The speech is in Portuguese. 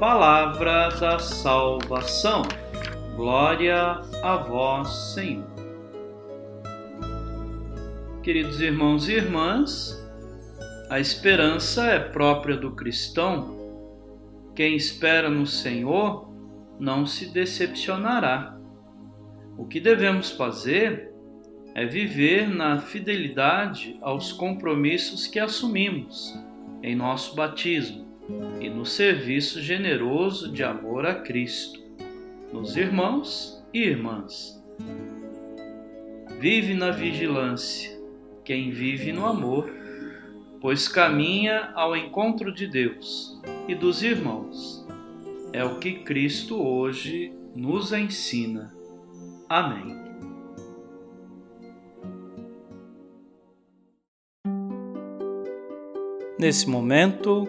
Palavra da salvação. Glória a vós, Senhor. Queridos irmãos e irmãs, a esperança é própria do cristão. Quem espera no Senhor não se decepcionará. O que devemos fazer é viver na fidelidade aos compromissos que assumimos em nosso batismo e no serviço generoso de amor a Cristo, nos irmãos e irmãs. Vive na vigilância quem vive no amor, pois caminha ao encontro de Deus e dos irmãos. É o que Cristo hoje nos ensina. Amém. Nesse momento,